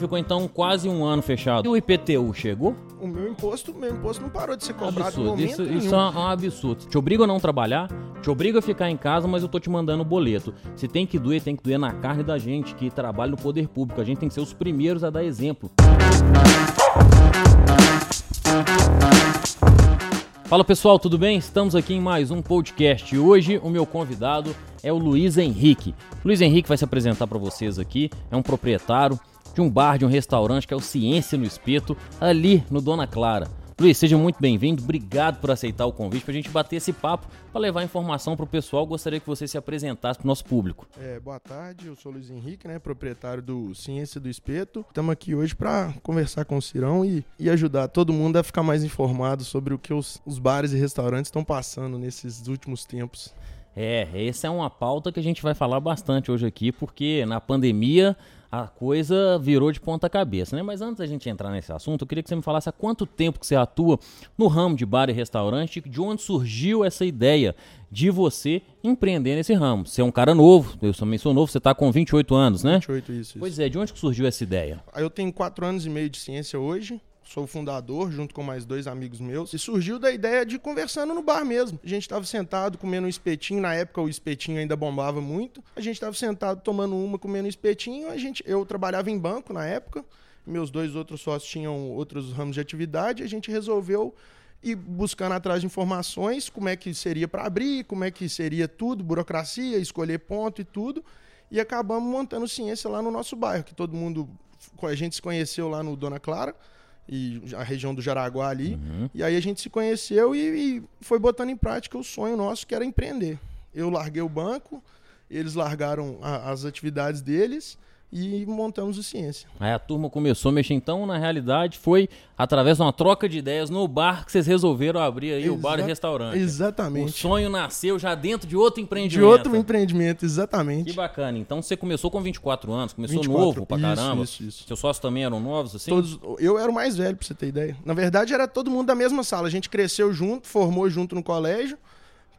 ficou então quase um ano fechado. E o IPTU chegou? O meu imposto, meu imposto não parou de ser cobrado absurdo. no momento Isso, nenhum. isso é um absurdo. Te obriga a não trabalhar, te obriga a ficar em casa, mas eu tô te mandando o boleto. Se tem que doer, tem que doer na carne da gente que trabalha no poder público. A gente tem que ser os primeiros a dar exemplo. Fala pessoal, tudo bem? Estamos aqui em mais um podcast. Hoje o meu convidado é o Luiz Henrique. Luiz Henrique vai se apresentar para vocês aqui. É um proprietário de um bar, de um restaurante que é o Ciência no Espeto, ali no Dona Clara. Luiz, seja muito bem-vindo. Obrigado por aceitar o convite para a gente bater esse papo, para levar informação para o pessoal. Gostaria que você se apresentasse para o nosso público. É, boa tarde, eu sou o Luiz Henrique, né, proprietário do Ciência do Espeto. Estamos aqui hoje para conversar com o Cirão e, e ajudar todo mundo a ficar mais informado sobre o que os, os bares e restaurantes estão passando nesses últimos tempos. É, essa é uma pauta que a gente vai falar bastante hoje aqui, porque na pandemia a coisa virou de ponta cabeça, né? Mas antes da gente entrar nesse assunto, eu queria que você me falasse há quanto tempo que você atua no ramo de bar e restaurante, de onde surgiu essa ideia de você empreender nesse ramo. Você é um cara novo, eu também sou novo, você está com 28 anos, né? 28, isso, isso. Pois é, de onde que surgiu essa ideia? Eu tenho quatro anos e meio de ciência hoje. Sou o fundador, junto com mais dois amigos meus. E surgiu da ideia de conversando no bar mesmo. A gente estava sentado comendo um espetinho. Na época o espetinho ainda bombava muito. A gente estava sentado tomando uma, comendo um espetinho. A gente, eu trabalhava em banco na época. Meus dois outros sócios tinham outros ramos de atividade. A gente resolveu ir buscando atrás de informações, como é que seria para abrir, como é que seria tudo, burocracia, escolher ponto e tudo. E acabamos montando ciência lá no nosso bairro, que todo mundo. A gente se conheceu lá no Dona Clara e a região do Jaraguá ali. Uhum. E aí a gente se conheceu e, e, foi botando em prática o sonho nosso, que era empreender. Eu larguei o banco, eles largaram a, as atividades deles e montamos o Ciência. Aí a turma começou a mexer, então, na realidade, foi através de uma troca de ideias no bar que vocês resolveram abrir aí Exa o bar e restaurante. Exatamente. O sonho nasceu já dentro de outro empreendimento. De outro empreendimento, exatamente. Que bacana. Então você começou com 24 anos, começou 24, novo pra caramba. Isso, isso. Seus sócios também eram novos, assim? Todos, eu era o mais velho, pra você ter ideia. Na verdade, era todo mundo da mesma sala. A gente cresceu junto, formou junto no colégio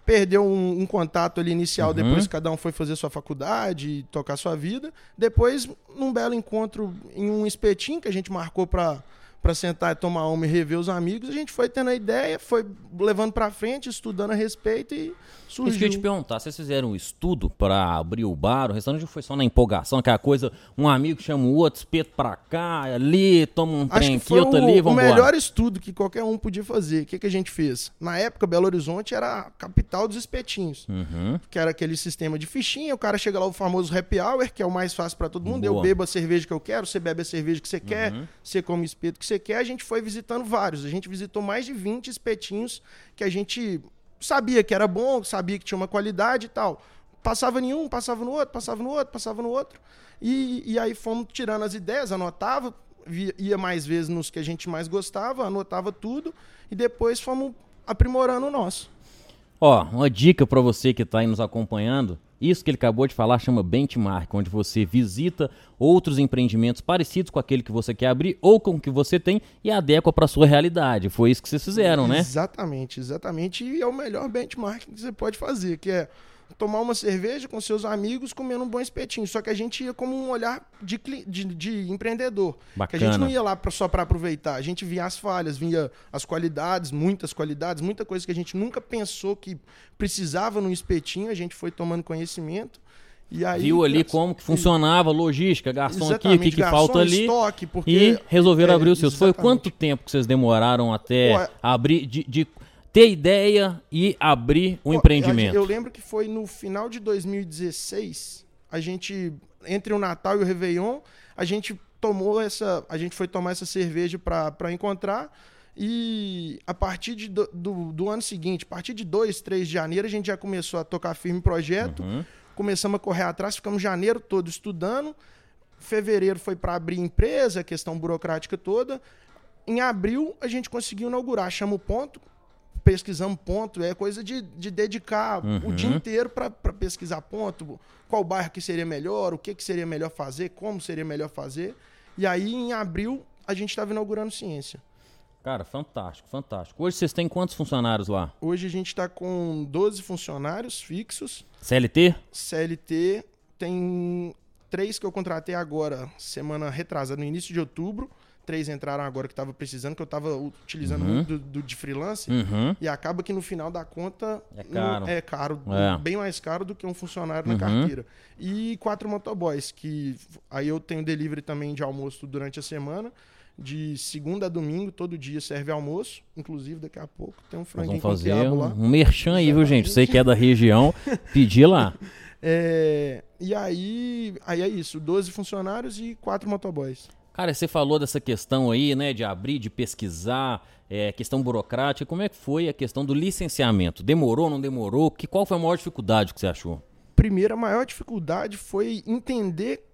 perdeu um, um, contato ali inicial, uhum. depois cada um foi fazer sua faculdade e tocar sua vida. Depois, num belo encontro em um espetinho que a gente marcou para para sentar e tomar uma e rever os amigos, a gente foi tendo a ideia, foi levando para frente, estudando a respeito e surgiu. Isso que eu ia te perguntar, vocês fizeram um estudo para abrir o bar, o restaurante foi só na empolgação, aquela coisa, um amigo chama o outro, espeto para cá, ali, toma um trem aqui, outro ali, vamos o melhor estudo que qualquer um podia fazer. O que, que a gente fez? Na época, Belo Horizonte era a capital dos espetinhos, uhum. que era aquele sistema de fichinha, o cara chega lá, o famoso happy hour, que é o mais fácil para todo mundo, Boa. eu bebo a cerveja que eu quero, você bebe a cerveja que você uhum. quer, você come o espeto que você quer, a gente foi visitando vários. A gente visitou mais de 20 espetinhos que a gente sabia que era bom, sabia que tinha uma qualidade e tal. Passava em um, passava no outro, passava no outro, passava no outro. E, e aí fomos tirando as ideias, anotava, via, ia mais vezes nos que a gente mais gostava, anotava tudo e depois fomos aprimorando o nosso. Ó, uma dica para você que está aí nos acompanhando. Isso que ele acabou de falar chama benchmark, onde você visita outros empreendimentos parecidos com aquele que você quer abrir ou com o que você tem e adequa para sua realidade. Foi isso que vocês fizeram, né? Exatamente, exatamente. E é o melhor benchmark que você pode fazer, que é tomar uma cerveja com seus amigos comendo um bom espetinho. Só que a gente ia como um olhar de, de, de empreendedor. Bacana. Que a gente não ia lá só para aproveitar. A gente via as falhas, via as qualidades, muitas qualidades, muita coisa que a gente nunca pensou que precisava no espetinho. A gente foi tomando conhecimento. E aí, Viu ali como que funcionava a logística, garçom aqui, o que, que falta ali. Estoque, porque, e resolveram é, abrir os seus. Foi exatamente. quanto tempo que vocês demoraram até Pô, é- abrir, de, de ter ideia e abrir o Pô, empreendimento? Eu lembro que foi no final de 2016, a gente, entre o Natal e o Réveillon, a gente tomou essa. A gente foi tomar essa cerveja para encontrar. E a partir de, do, do, do, ano seguinte, a partir de 2, 3 de janeiro, a gente já começou a tocar firme projeto. Uhum. Começamos a correr atrás, ficamos janeiro todo estudando. Fevereiro foi para abrir empresa, questão burocrática toda. Em abril, a gente conseguiu inaugurar. Chama o ponto, pesquisamos ponto, é coisa de, de dedicar Uhum. o dia inteiro para pesquisar ponto, qual bairro que seria melhor, o que, que seria melhor fazer, como seria melhor fazer. E aí, em abril, a gente estava inaugurando ciência. Cara, fantástico, fantástico. Hoje vocês têm quantos funcionários lá? Hoje a gente está com 12 funcionários fixos, CLT? CLT tem três que eu contratei agora, semana retrasada, no início de outubro. Três entraram agora que estava precisando, que eu estava utilizando Uhum. muito do, do- de freelance. Uhum. E acaba que no final da conta É caro. é caro, É. bem mais caro do que um funcionário Uhum. na carteira. E quatro motoboys, que aí eu tenho delivery também de almoço durante a semana. De segunda a domingo, todo dia serve almoço. Inclusive, daqui a pouco tem um Nós franguinho vamos com fazer um, lá. um merchan aí, viu, gente? Você que é da região, pedir lá. É, e aí, aí é isso, 12 funcionários e quatro motoboys. Cara, você falou dessa questão aí, né, de abrir, de pesquisar, é, questão burocrática. Como é que foi a questão do licenciamento? Demorou, não demorou? Que, qual foi a maior dificuldade que você achou? Primeiro, a maior dificuldade foi entender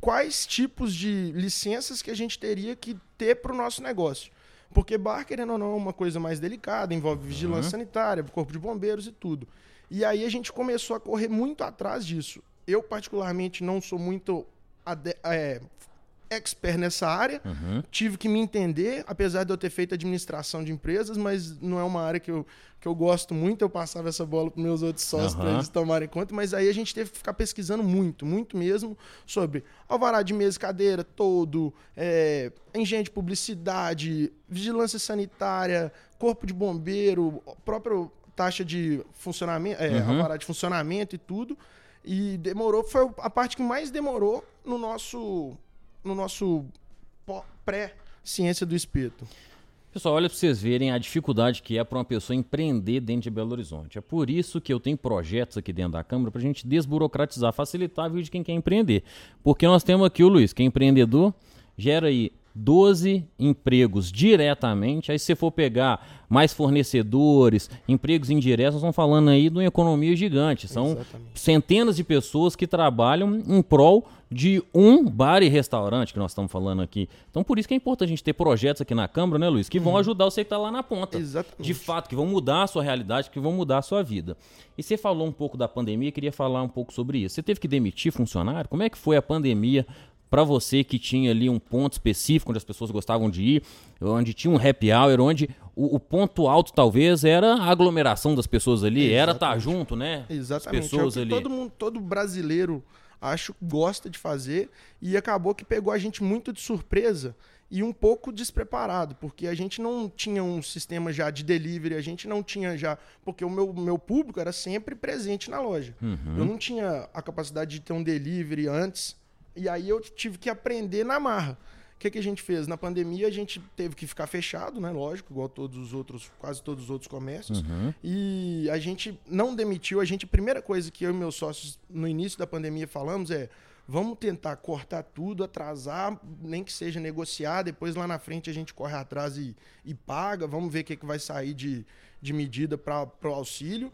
quais tipos de licenças que a gente teria que ter para o nosso negócio. Porque bar, querendo ou não, é uma coisa mais delicada, envolve vigilância sanitária, corpo de bombeiros e tudo. E aí a gente começou a correr muito atrás disso. Eu, particularmente, não sou muito é, expert nessa área. Tive que me entender, apesar de eu ter feito administração de empresas, mas não é uma área que eu, que eu gosto muito. Eu passava essa bola para meus outros sócios para Aham. eles tomarem conta. Mas aí a gente teve que ficar pesquisando muito, muito mesmo, sobre alvará de mesa e cadeira todo, é, engenho de publicidade, vigilância sanitária, corpo de bombeiro, própria taxa de funcionamento, é, Uhum. alvará de funcionamento e tudo. E demorou, foi a parte que mais demorou no nosso, no nosso pré-ciência do espeto. Pessoal, olha para vocês verem a dificuldade que é para uma pessoa empreender dentro de Belo Horizonte. É por isso que eu tenho projetos aqui dentro da Câmara para a gente desburocratizar, facilitar a vida de quem quer empreender. Porque nós temos aqui o Luiz, que é empreendedor, gera aí 12 empregos diretamente. Aí se você for pegar mais fornecedores, empregos indiretos, nós estamos falando aí de uma economia gigante. São Exatamente. centenas de pessoas que trabalham em prol de um bar e restaurante que nós estamos falando aqui. Então por isso que é importante a gente ter projetos aqui na Câmara, né, Luiz, que vão ajudar você que está lá na ponta. Exatamente. De fato, que vão mudar a sua realidade, que vão mudar a sua vida. E você falou um pouco da pandemia, queria falar um pouco sobre isso. Você teve que demitir funcionário? Como é que foi a pandemia para você que tinha ali um ponto específico onde as pessoas gostavam de ir, onde tinha um happy hour, onde o, o ponto alto talvez era a aglomeração das pessoas ali, era estar junto, né? Exatamente. As pessoas é o que ali. todo mundo, todo brasileiro acho gosta de fazer e acabou que pegou a gente muito de surpresa e um pouco despreparado, porque a gente não tinha um sistema já de delivery, a gente não tinha já, porque o meu, meu público era sempre presente na loja. Uhum. Eu não tinha a capacidade de ter um delivery antes, e aí eu tive que aprender na marra. O que, que a gente fez? Na pandemia a gente teve que ficar fechado, né? Lógico, igual todos os outros, quase todos os outros comércios. Uhum. E a gente não demitiu. A gente, a primeira coisa que eu e meus sócios no início da pandemia falamos é: vamos tentar cortar tudo, atrasar, nem que seja negociar. Depois lá na frente a gente corre atrás e, e paga. Vamos ver o que, que vai sair de, de medida para o auxílio.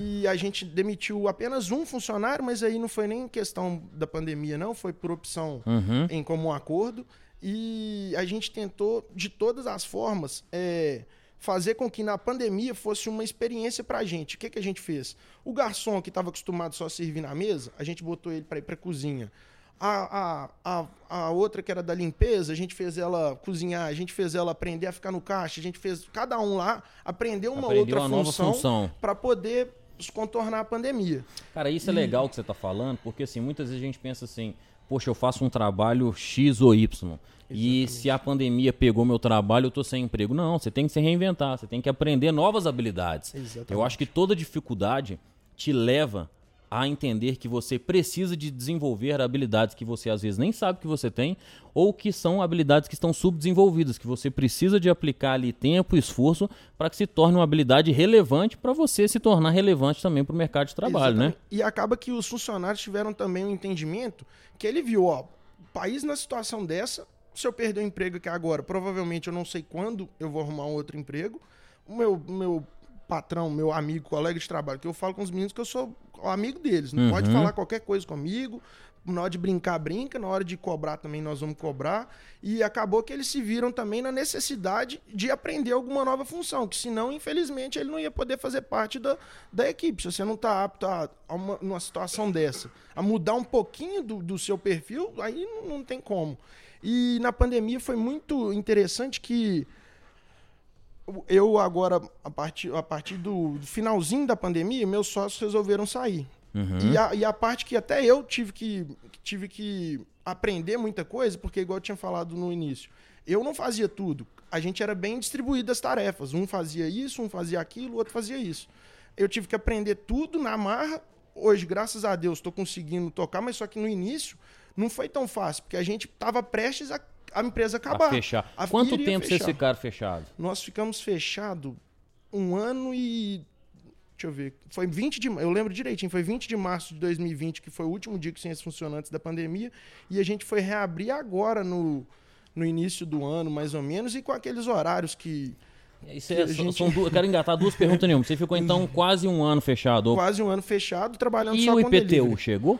E a gente demitiu apenas um funcionário, mas aí não foi nem questão da pandemia, não. Foi por opção Uhum. em comum acordo. E a gente tentou, de todas as formas, é, fazer com que na pandemia fosse uma experiência pra gente. O que, que a gente fez? O garçom que estava acostumado só a servir na mesa, a gente botou ele para ir pra cozinha. A, a, a, a outra que era da limpeza, a gente fez ela cozinhar, a gente fez ela aprender a ficar no caixa, a gente fez cada um lá aprender uma Aprendeu outra uma função, para poder contornar a pandemia. Cara, isso é legal que você tá falando, porque assim, muitas vezes a gente pensa assim, poxa, eu faço um trabalho X ou Y. E se a pandemia pegou meu trabalho, eu tô sem emprego. Não, você tem que se reinventar, você tem que aprender novas habilidades. Exatamente. Eu acho que toda dificuldade te leva a entender que você precisa de desenvolver habilidades que você às vezes nem sabe que você tem, ou que são habilidades que estão subdesenvolvidas, que você precisa de aplicar ali tempo e esforço para que se torne uma habilidade relevante para você se tornar relevante também para o mercado de trabalho, né? Exatamente. E acaba que os funcionários tiveram também um entendimento que ele viu, ó, país na situação dessa, se eu perder o emprego aqui agora, provavelmente eu não sei quando eu vou arrumar um outro emprego. O meu, meu patrão, meu amigo, colega de trabalho, que eu falo com os meninos que eu sou amigo deles, não pode Uhum. falar qualquer coisa comigo. Na hora de brincar, brinca. Na hora de cobrar também, nós vamos cobrar. E acabou que eles se viram também na necessidade de aprender alguma nova função, que senão, infelizmente, ele não ia poder fazer parte da, da equipe. Se você não está apto a, a uma, numa situação dessa, a mudar um pouquinho do, do seu perfil, aí não, não tem como. E na pandemia foi muito interessante que eu agora, a partir, a partir do finalzinho da pandemia, meus sócios resolveram sair. Uhum. E, a, e a parte que até eu tive que, tive que aprender muita coisa, porque, igual eu tinha falado no início, eu não fazia tudo. A gente era bem distribuído as tarefas. Um fazia isso, um fazia aquilo, o outro fazia isso. Eu tive que aprender tudo na marra. Hoje, graças a Deus, estou conseguindo tocar, mas só que no início não foi tão fácil, porque a gente estava prestes a, a empresa acabar. A fechar. A Quanto tempo fechar. vocês ficaram fechados? Nós ficamos fechados um ano e Deixa eu ver. Foi 20 de. Eu lembro direitinho, foi 20 de março de 2020, que foi o último dia que Ciências funcionou antes da pandemia. E a gente foi reabrir agora no, no início do ano, mais ou menos, e com aqueles horários que. Isso é, gente... são duas, eu quero engatar duas perguntas nenhuma. Você ficou então quase um ano fechado? Quase um ano fechado, trabalhando e só com E o IPTU chegou?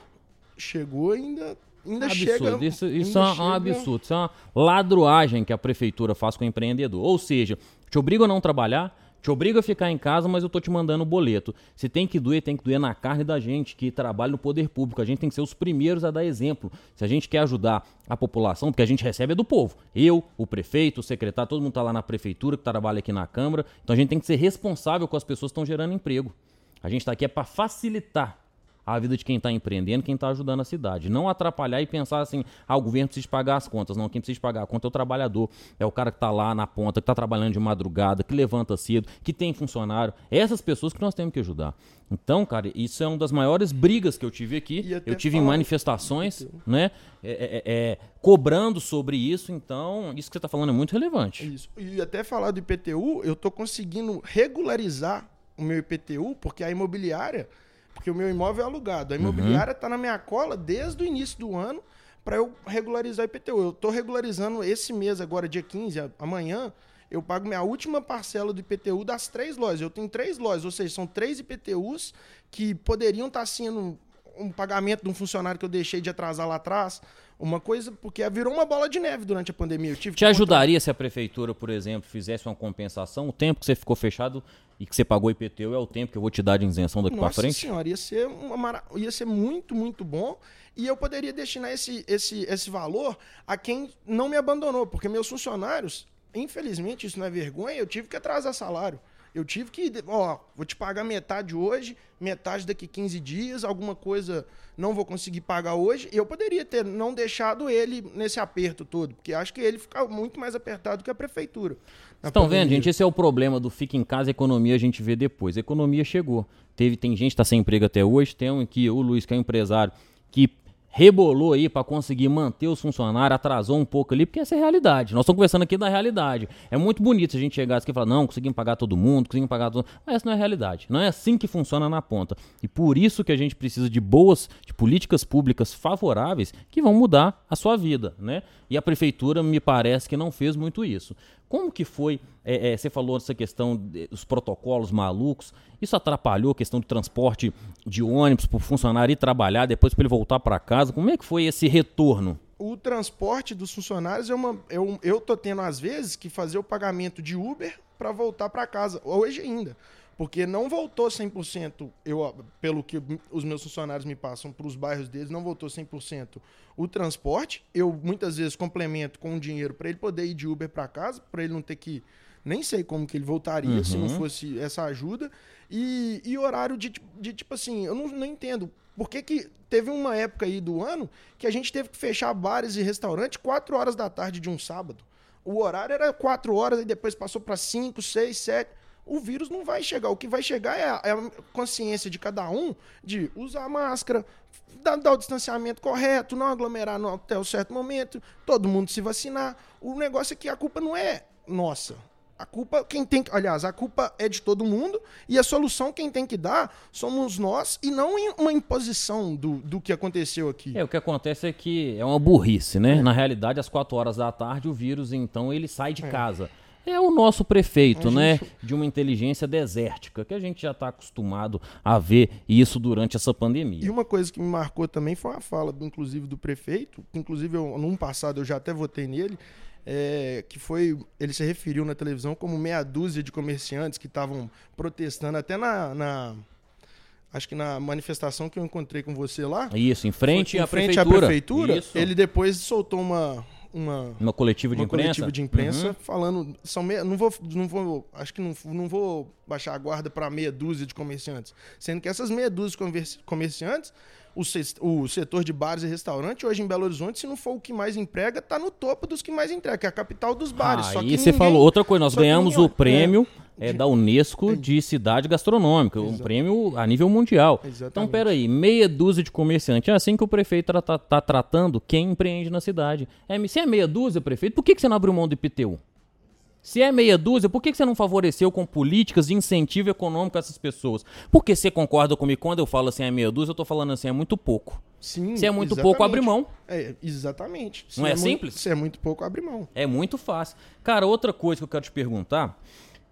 Chegou ainda. Ainda absurdo. chega. Isso, isso ainda é um chega... absurdo. Isso é uma ladruagem que a prefeitura faz com o empreendedor. Ou seja, te obriga a não trabalhar, te obriga a ficar em casa, mas eu tô te mandando o boleto. Se tem que doer, tem que doer na carne da gente que trabalha no poder público. A gente tem que ser os primeiros a dar exemplo. Se a gente quer ajudar a população, porque a gente recebe é do povo. Eu, o prefeito, o secretário, todo mundo tá lá na prefeitura, que trabalha aqui na Câmara. Então a gente tem que ser responsável com as pessoas que estão gerando emprego. A gente está aqui é para facilitar a vida de quem está empreendendo, quem está ajudando a cidade. Não atrapalhar e pensar assim, ah, o governo precisa pagar as contas. Não, quem precisa pagar a conta é o trabalhador. É o cara que está lá na ponta, que está trabalhando de madrugada, que levanta cedo, que tem funcionário. É essas pessoas que nós temos que ajudar. Então, cara, isso é uma das maiores brigas que eu tive aqui. Eu tive em manifestações, né? É, é, é, cobrando sobre isso. Então, isso que você está falando é muito relevante. Isso. E até falar do IPTU, eu estou conseguindo regularizar o meu IPTU, porque a imobiliária porque o meu imóvel é alugado. A imobiliária está uhum. na minha cola desde o início do ano para eu regularizar o IPTU. Eu estou regularizando esse mês, agora, dia 15, amanhã, eu pago minha última parcela do IPTU das três lojas. Eu tenho três lojas, ou seja, são três IPTUs que poderiam estar tá sendo um pagamento de um funcionário que eu deixei de atrasar lá atrás. Uma coisa, porque virou uma bola de neve durante a pandemia. Eu tive Te ajudaria se a prefeitura, por exemplo, fizesse uma compensação? O tempo que você ficou fechado e que você pagou IPTU é o tempo que eu vou te dar de isenção daqui para frente? senhora, ia ser, uma, ia ser muito, muito bom. E eu poderia destinar esse, esse, esse valor a quem não me abandonou, porque meus funcionários, infelizmente, isso não é vergonha, eu tive que atrasar salário. Eu tive que, ó, vou te pagar metade hoje, metade daqui 15 dias, alguma coisa não vou conseguir pagar hoje. Eu poderia ter não deixado ele nesse aperto todo, porque acho que ele fica muito mais apertado que a prefeitura. Estão vendo, gente? Esse é o problema do fica em casa, economia a gente vê depois. A economia chegou. Teve, tem gente que está sem emprego até hoje, tem um aqui, o Luiz, que é um empresário, que rebolou aí para conseguir manter os funcionários, atrasou um pouco ali, porque essa é a realidade. Nós estamos conversando aqui da realidade. É muito bonito a gente chegasse aqui e falar, não, conseguimos pagar todo mundo, conseguimos pagar todo mundo. Mas essa não é a realidade. Não é assim que funciona na ponta. E por isso que a gente precisa de boas, de políticas públicas favoráveis que vão mudar a sua vida, né? E a prefeitura me parece que não fez muito isso. Como que foi? É, é, você falou dessa questão dos protocolos malucos. Isso atrapalhou a questão de transporte de ônibus para o funcionário ir trabalhar, depois para ele voltar para casa. Como é que foi esse retorno? O transporte dos funcionários é uma. Eu, eu tô tendo, às vezes, que fazer o pagamento de Uber para voltar para casa. Hoje ainda porque não voltou 100%, eu, pelo que os meus funcionários me passam para os bairros deles, não voltou 100% o transporte. Eu muitas vezes complemento com o dinheiro para ele poder ir de Uber para casa, para ele não ter que. Nem sei como que ele voltaria uhum. se não uhum. fosse essa ajuda. E, e horário de, de, tipo assim, eu não, não entendo. Por que, que teve uma época aí do ano que a gente teve que fechar bares e restaurantes 4 horas da tarde de um sábado? O horário era 4 horas, e depois passou para 5, 6, 7 o vírus não vai chegar. O que vai chegar é a, é a consciência de cada um de usar máscara, dar, dar, o distanciamento correto, não aglomerar no, até o certo momento, todo mundo se vacinar. O negócio é que a culpa não é nossa. A culpa, quem tem aliás, a culpa é de todo mundo e a solução quem tem que dar somos nós e não uma imposição do, do que aconteceu aqui. É, o que acontece é que é uma burrice, né? É. Na realidade, às quatro horas da tarde, o vírus, então, ele sai de é. casa é o nosso prefeito, né? De uma inteligência desértica, que a gente já está acostumado a ver isso durante essa pandemia. E uma coisa que me marcou também foi a fala, inclusive, do prefeito, que inclusive eu, num passado eu já até votei nele, é, que foi, ele se referiu na televisão como meia dúzia de comerciantes que estavam protestando até na, na acho que na manifestação que eu encontrei com você lá. Isso, em frente, à, frente prefeitura. à prefeitura. Isso. Ele depois soltou uma, uma, uma coletiva de uma imprensa, coletiva de imprensa uhum. falando. São meia, não vou, não vou, acho que não, não vou baixar a guarda para meia dúzia de comerciantes, sendo que essas meia dúzia de comerciantes o, o setor de bares e restaurantes hoje em Belo Horizonte, se não for o que mais emprega, está no topo dos que mais entrega, que é a capital dos bares. Ah, e você falou outra coisa, nós ganhamos o prêmio é, é, da Unesco de cidade gastronômica, Exato. um prêmio a nível mundial. Exatamente. Então, peraí, meia dúzia de comerciantes, é assim que o prefeito está tá, tá tratando quem empreende na cidade. É, se é meia dúzia, prefeito, por que, que você não abriu mão do IPTU? Se é meia dúzia, por que você não favoreceu com políticas de incentivo econômico a essas pessoas? Porque você concorda comigo quando eu falo assim é meia dúzia, eu tô falando assim é muito pouco. Sim. Se é muito exatamente. pouco, abre mão. É, exatamente. Se não é, é simples? Muito, se é muito pouco, abre mão. É muito fácil. Cara, outra coisa que eu quero te perguntar,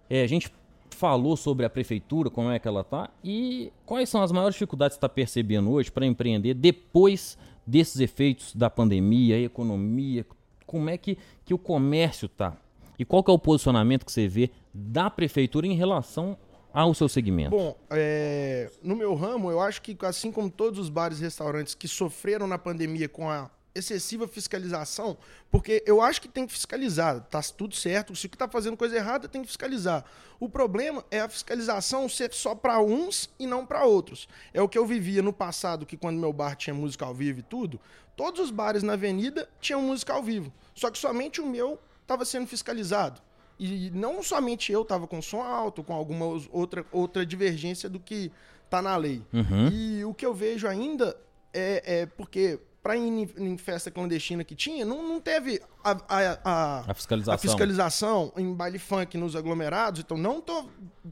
é, a gente falou sobre a prefeitura, como é que ela tá, e quais são as maiores dificuldades que está percebendo hoje para empreender depois desses efeitos da pandemia, economia, como é que, que o comércio tá? E qual que é o posicionamento que você vê da prefeitura em relação ao seu segmento? Bom, é, no meu ramo, eu acho que assim como todos os bares e restaurantes que sofreram na pandemia com a excessiva fiscalização, porque eu acho que tem que fiscalizar, tá tudo certo, se o que está fazendo coisa errada tem que fiscalizar. O problema é a fiscalização ser só para uns e não para outros. É o que eu vivia no passado, que quando meu bar tinha música ao vivo e tudo, todos os bares na avenida tinham música ao vivo, só que somente o meu estava sendo fiscalizado. E não somente eu estava com som alto, com alguma outra, outra divergência do que está na lei. Uhum. E o que eu vejo ainda é, é porque para ir em, em, festa clandestina que tinha, não, não teve a, a, a, a, fiscalização. a fiscalização em baile funk nos aglomerados. Então não estou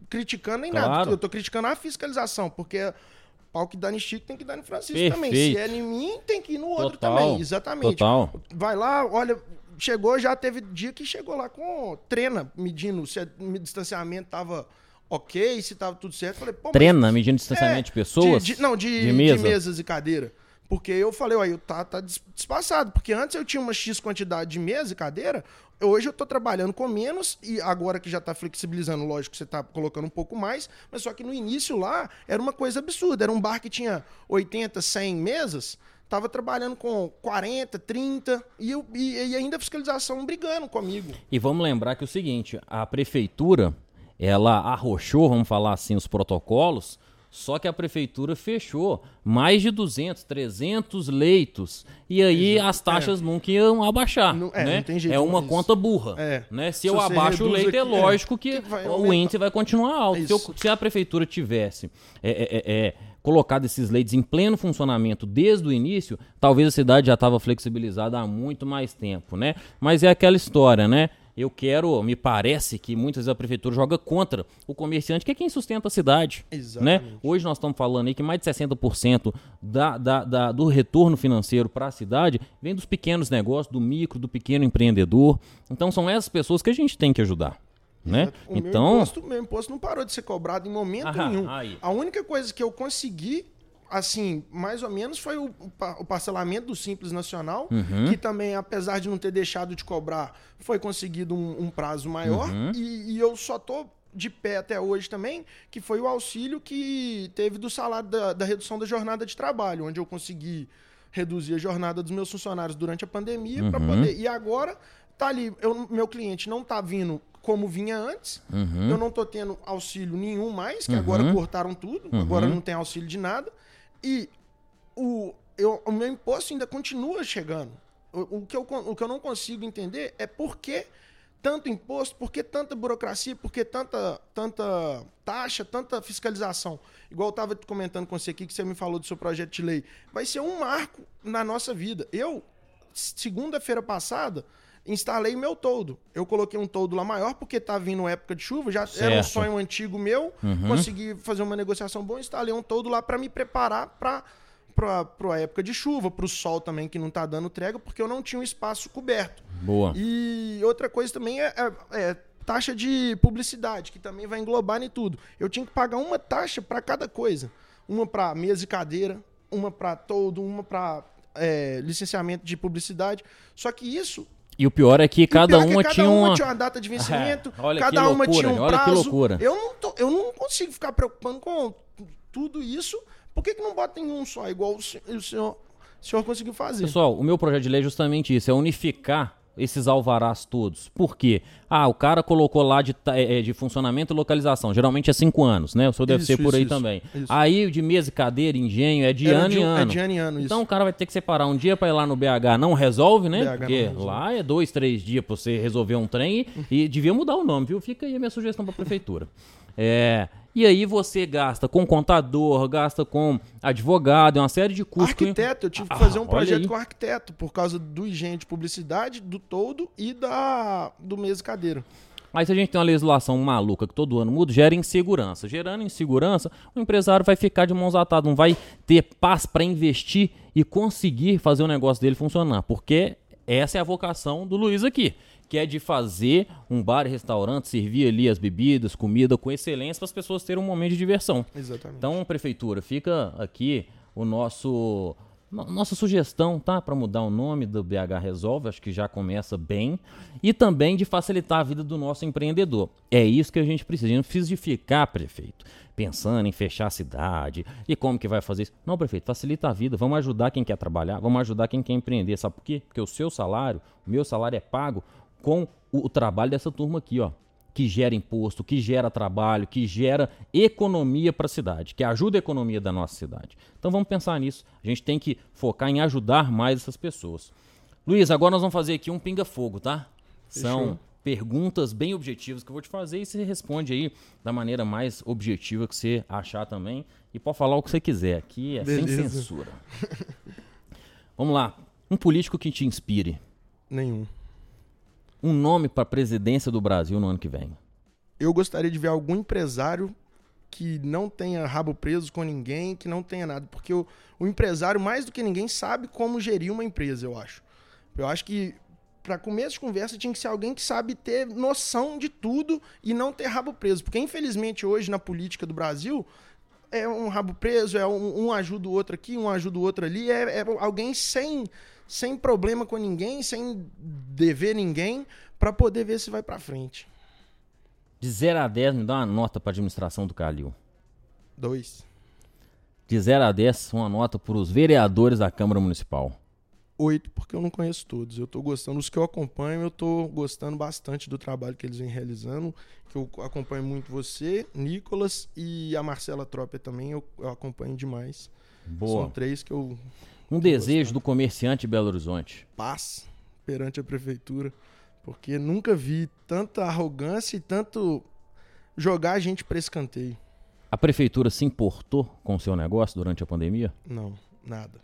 criticando nem claro. nada. Eu estou criticando a fiscalização, porque pau que dá em Chico tem que dar em Francisco Perfeito. também. Se é em mim, tem que ir no outro Total. também. Exatamente. Total. Vai lá, olha, chegou, já teve dia que chegou lá com treina, medindo se o distanciamento tava ok, se tava tudo certo. Falei, Pô, treina, medindo distanciamento é, de pessoas? De, de, não, de, de, mesa. de, mesas e cadeira. Porque eu falei, aí tá, tá despassado. Porque antes eu tinha uma X quantidade de mesa e cadeira, hoje eu tô trabalhando com menos, e agora que já tá flexibilizando, lógico você tá colocando um pouco mais, mas só que no início lá era uma coisa absurda. Era um bar que tinha 80, 100 mesas, Tava trabalhando com 40, 30 e, eu, e, e ainda a fiscalização brigando comigo. E vamos lembrar que é o seguinte, a prefeitura, ela arrochou, vamos falar assim, os protocolos, só que a prefeitura fechou mais de 200, 300 leitos. E aí Exato. as taxas é. nunca iam abaixar. Não, é, né? é uma conta burra. É. Né? Se, se eu abaixo o leito, é aqui, é lógico que, que o índice vai continuar alto. Se, eu, se, a prefeitura tivesse é, é colocado esses leitos em pleno funcionamento desde o início, talvez a cidade já estava flexibilizada há muito mais tempo, né? Mas é aquela história, né? Eu quero, me parece que muitas vezes a prefeitura joga contra o comerciante, que é quem sustenta a cidade. Né? Exatamente. Né? Hoje nós estamos falando aí que mais de 60% da, da, da, do retorno financeiro para a cidade vem dos pequenos negócios, do micro, do pequeno empreendedor. Então são essas pessoas que a gente tem que ajudar. Né? O então... meu, imposto, meu imposto não parou de ser cobrado em momento Aham, nenhum. Aí. A única coisa que eu consegui, assim, mais ou menos, foi o, o parcelamento do Simples Nacional, uhum. que também, apesar de não ter deixado de cobrar, foi conseguido um, um prazo maior. Uhum. E, e eu só tô de pé até hoje também, que foi o auxílio que teve do salário da, da redução da jornada de trabalho, onde eu consegui reduzir a jornada dos meus funcionários durante a pandemia uhum. para poder. E agora tá ali, eu, meu cliente não tá vindo como vinha antes. Uhum. Eu não estou tendo auxílio nenhum mais, que uhum. agora cortaram tudo, uhum. agora não tem auxílio de nada. E o, eu, o meu imposto ainda continua chegando. O, o, que eu, o que eu não consigo entender é por que tanto imposto, por que tanta burocracia, por que tanta, tanta taxa, tanta fiscalização. Igual eu estava comentando com você aqui, que você me falou do seu projeto de lei. Vai ser um marco na nossa vida. Eu, segunda-feira passada, instalei meu toldo. Eu coloquei um toldo lá maior porque tá vindo época de chuva, já certo. era um sonho antigo meu, uhum. consegui fazer uma negociação boa, instalei um toldo lá para me preparar para para a época de chuva, para o sol também que não está dando trégua, porque eu não tinha um espaço coberto. Boa. E outra coisa também é, é, é taxa de publicidade, que também vai englobar em tudo. Eu tinha que pagar uma taxa para cada coisa. Uma para mesa e cadeira, uma para todo, uma para é, licenciamento de publicidade. Só que isso e o pior é que cada é uma cada tinha uma... tinha uma data de vencimento, é, cada uma tinha um olha prazo. Que loucura. Eu não, tô, eu não consigo ficar preocupando com tudo isso. Por que, que não bota em um só, igual o senhor, o senhor conseguiu fazer? Pessoal, o meu projeto de lei é justamente isso, é unificar esses alvarás todos. Por quê? Ah, o cara colocou lá de, é, de funcionamento e localização. Geralmente é cinco anos, né? O senhor deve Isso, ser por isso, aí isso, também. Aí o de mesa e cadeira, engenho, é de Era ano de- em é ano. de ano em ano. Então o cara vai ter que separar um dia pra ir lá no BH. Não resolve, né? BH Porque resolve. lá é dois, três dias pra você resolver um trem e, e devia mudar o nome, viu? Fica aí a minha sugestão pra prefeitura. É. E aí você gasta com contador, gasta com advogado, é uma série de custos. Arquiteto, eu tive que Ah, fazer um olha projeto aí. com arquiteto, por causa do higiene de publicidade, do todo e da do mesa e cadeira. Aí se a gente tem uma legislação maluca que todo ano muda, gera insegurança. Gerando insegurança, o empresário vai ficar de mãos atadas, não vai ter paz para investir e conseguir fazer o negócio dele funcionar. Porque essa é a vocação do Luiz aqui, que é de fazer um bar e restaurante, servir ali as bebidas, comida com excelência para as pessoas terem um momento de diversão. Exatamente. Então, prefeitura, fica aqui o nosso no- nossa sugestão, tá, para mudar o nome do BH Resolve, acho que já começa bem, e também de facilitar a vida do nosso empreendedor. É isso que a gente precisa. Não precisa de ficar, prefeito, pensando em fechar a cidade e como que vai fazer isso. Não, prefeito, facilita a vida. Vamos ajudar quem quer trabalhar, vamos ajudar quem quer empreender. Sabe por quê? Porque o seu salário, o meu salário é pago com o trabalho dessa turma aqui, ó que gera imposto, que gera trabalho, que gera economia para a cidade, que ajuda a economia da nossa cidade. Então vamos pensar nisso. A gente tem que focar em ajudar mais essas pessoas. Luiz, agora nós vamos fazer aqui um pinga-fogo, tá? São Fechou. perguntas bem objetivas que eu vou te fazer e você responde aí da maneira mais objetiva que você achar também. E pode falar o que você quiser. Aqui é sem Beleza. censura. vamos lá. Um político que te inspire. Nenhum. Um nome para a presidência do Brasil no ano que vem. Eu gostaria de ver algum empresário que não tenha rabo preso com ninguém, que não tenha nada, porque o, o empresário mais do que ninguém sabe como gerir uma empresa, eu acho. Eu acho que para começo de conversa tinha que ser alguém que sabe ter noção de tudo e não ter rabo preso, porque infelizmente hoje na política do Brasil é um rabo preso, é um, um ajuda o outro aqui, um ajuda o outro ali, é, é alguém sem sem problema com ninguém, sem dever ninguém, para poder ver se vai para frente. De 0 a 10, me dá uma nota para administração do Calil. Dois. De 0 a 10, uma nota para os vereadores da Câmara Municipal. Oito, porque eu não conheço todos. Eu tô gostando, os que eu acompanho, eu tô gostando bastante do trabalho que eles vêm realizando. Que eu acompanho muito você, Nicolas e a Marcela Trópia também, eu, eu acompanho demais. São Boa. três que eu Um desejo do comerciante de Belo Horizonte. paz perante a prefeitura, porque nunca vi tanta arrogância e tanto jogar a gente para escanteio. A prefeitura se importou com o seu negócio durante a pandemia? Não, nada.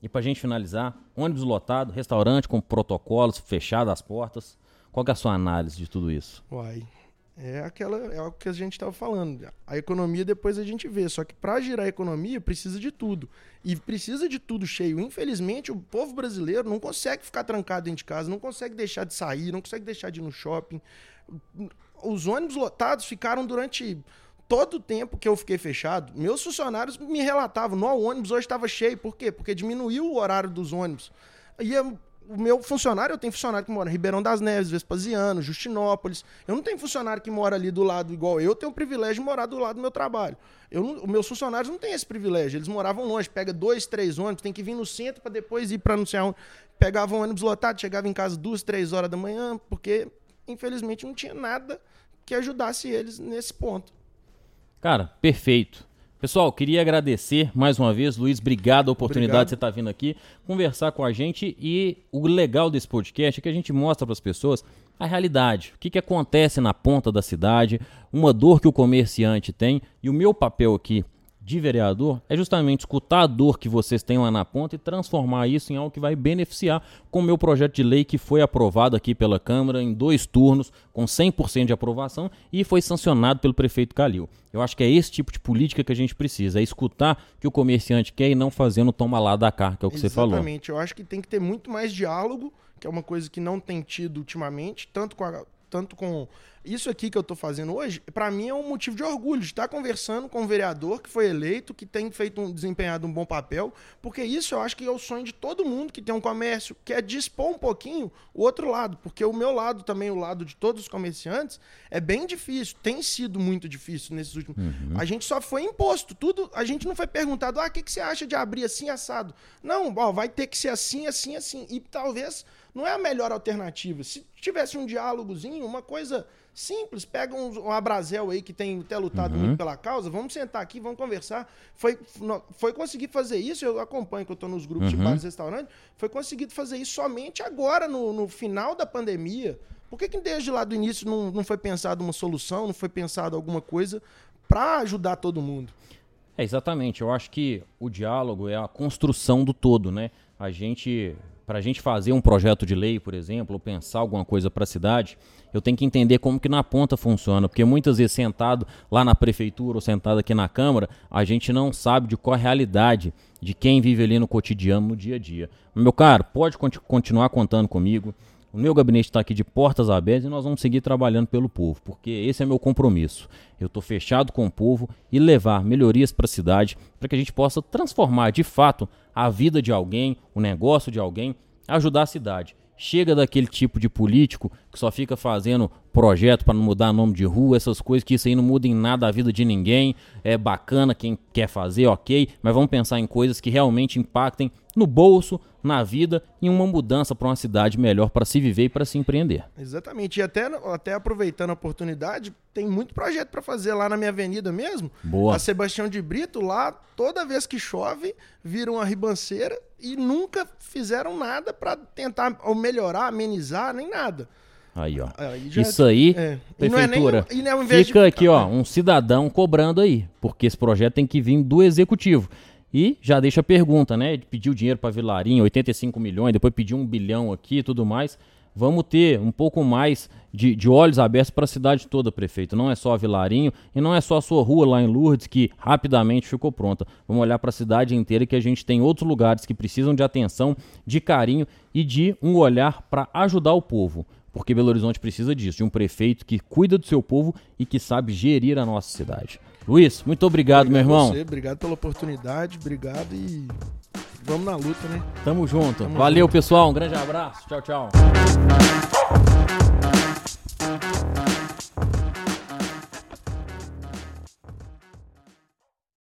E pra gente finalizar, ônibus lotado, restaurante com protocolos, fechado as portas. Qual que é a sua análise de tudo isso? Uai. É aquela é o que a gente estava falando. A economia depois a gente vê. Só que para girar a economia precisa de tudo. E precisa de tudo cheio. Infelizmente, o povo brasileiro não consegue ficar trancado dentro de casa, não consegue deixar de sair, não consegue deixar de ir no shopping. Os ônibus lotados ficaram durante todo o tempo que eu fiquei fechado. Meus funcionários me relatavam: não, o ônibus hoje estava cheio. Por quê? Porque diminuiu o horário dos ônibus. E eu- o meu funcionário, eu tenho funcionário que mora em Ribeirão das Neves, Vespasiano, Justinópolis. Eu não tenho funcionário que mora ali do lado igual eu, tenho o privilégio de morar do lado do meu trabalho. Eu não- os meus funcionários não têm esse privilégio, eles moravam longe, pega dois, três ônibus, tem que vir no centro para depois ir para sei aonde. Pegavam ônibus lotado, chegava em casa duas, três horas da manhã, porque infelizmente não tinha nada que ajudasse eles nesse ponto. Cara, perfeito. Pessoal, queria agradecer mais uma vez, Luiz, obrigado a oportunidade Obrigado. de você estar vindo aqui conversar com a gente. E o legal desse podcast é que a gente mostra para as pessoas a realidade, o que, que acontece na ponta da cidade, uma dor que o comerciante tem. E o meu papel aqui de vereador é justamente escutar a dor que vocês têm lá na ponta e transformar isso em algo que vai beneficiar com o meu projeto de lei que foi aprovado aqui pela Câmara em dois turnos, com 100% de aprovação e foi sancionado pelo prefeito Calil. Eu acho que é esse tipo de política que a gente precisa, é escutar o que o comerciante quer e não fazendo toma lá da cá, que é o que você falou. Exatamente. Eu acho que tem que ter muito mais diálogo, que é uma coisa que não tem tido ultimamente, tanto com a- tanto com isso aqui que eu tô fazendo hoje, pra mim é um motivo de orgulho de estar conversando com um vereador que foi eleito, que tem feito um desempenhado um bom papel, porque isso eu acho que é o sonho de todo mundo que tem um comércio, que é dispor um pouquinho o outro lado, porque o meu lado também, o lado de todos os comerciantes, é bem difícil, tem sido muito difícil nesses últimos. A gente só foi imposto, tudo, a gente não foi perguntado, ah, o que, que você acha de abrir assim assado? Não, ó, vai ter que ser assim, assim, assim. E talvez não é a melhor alternativa. Se tivesse um diálogozinho, uma coisa simples, pega um, um Abrazel aí que tem até lutado uhum. muito pela causa, vamos sentar aqui, vamos conversar. Foi, foi conseguir fazer isso, eu acompanho que eu estou nos grupos uhum. de bares e restaurantes, foi conseguido fazer isso somente agora, no, no final da pandemia. Por que, que desde lá do início não, não foi pensado uma solução, não foi pensado alguma coisa para ajudar todo mundo? É, exatamente. Eu acho que o diálogo é a construção do todo, né? A gente, para a gente fazer um projeto de lei, por exemplo, ou pensar alguma coisa para a cidade, eu tenho que entender como que na ponta funciona, porque muitas vezes sentado lá na prefeitura ou sentado aqui na Câmara, a gente não sabe de qual a realidade de quem vive ali no cotidiano, no dia a dia. Meu caro, pode continuar contando comigo. O meu gabinete está aqui de portas abertas e nós vamos seguir trabalhando pelo povo, porque esse é meu compromisso. Eu estou fechado com o povo e levar melhorias para a cidade para que a gente possa transformar de fato a vida de alguém, o negócio de alguém, ajudar a cidade. Chega daquele tipo de político que só fica fazendo projeto para não mudar nome de rua, essas coisas que isso aí não muda em nada a vida de ninguém. É bacana quem quer fazer, ok, mas vamos pensar em coisas que realmente impactem no bolso, na vida e uma mudança para uma cidade melhor para se viver e para se empreender. Exatamente. E até, até aproveitando a oportunidade, tem muito projeto para fazer lá na minha avenida mesmo. Boa. A Sebastião de Brito, lá, toda vez que chove, vira uma ribanceira e nunca fizeram nada para tentar ou melhorar, amenizar, nem nada. Aí, ó. Aí Isso aí, é. prefeitura. E não é nem, e não é fica de... aqui, ó, um cidadão cobrando aí, porque esse projeto tem que vir do executivo. E já deixa a pergunta, né? Pediu dinheiro para Vilarinho, 85 milhões, depois pediu um bilhão aqui e tudo mais. Vamos ter um pouco mais de, de olhos abertos para a cidade toda, prefeito. Não é só a Vilarinho e não é só a sua rua lá em Lourdes que rapidamente ficou pronta. Vamos olhar para a cidade inteira que a gente tem outros lugares que precisam de atenção, de carinho e de um olhar para ajudar o povo porque Belo Horizonte precisa disso, de um prefeito que cuida do seu povo e que sabe gerir a nossa cidade. Luiz, muito obrigado, obrigado meu irmão. Você, obrigado pela oportunidade, obrigado e vamos na luta, né? Tamo junto. Tamo Valeu, junto. pessoal. Um grande abraço. Tchau, tchau.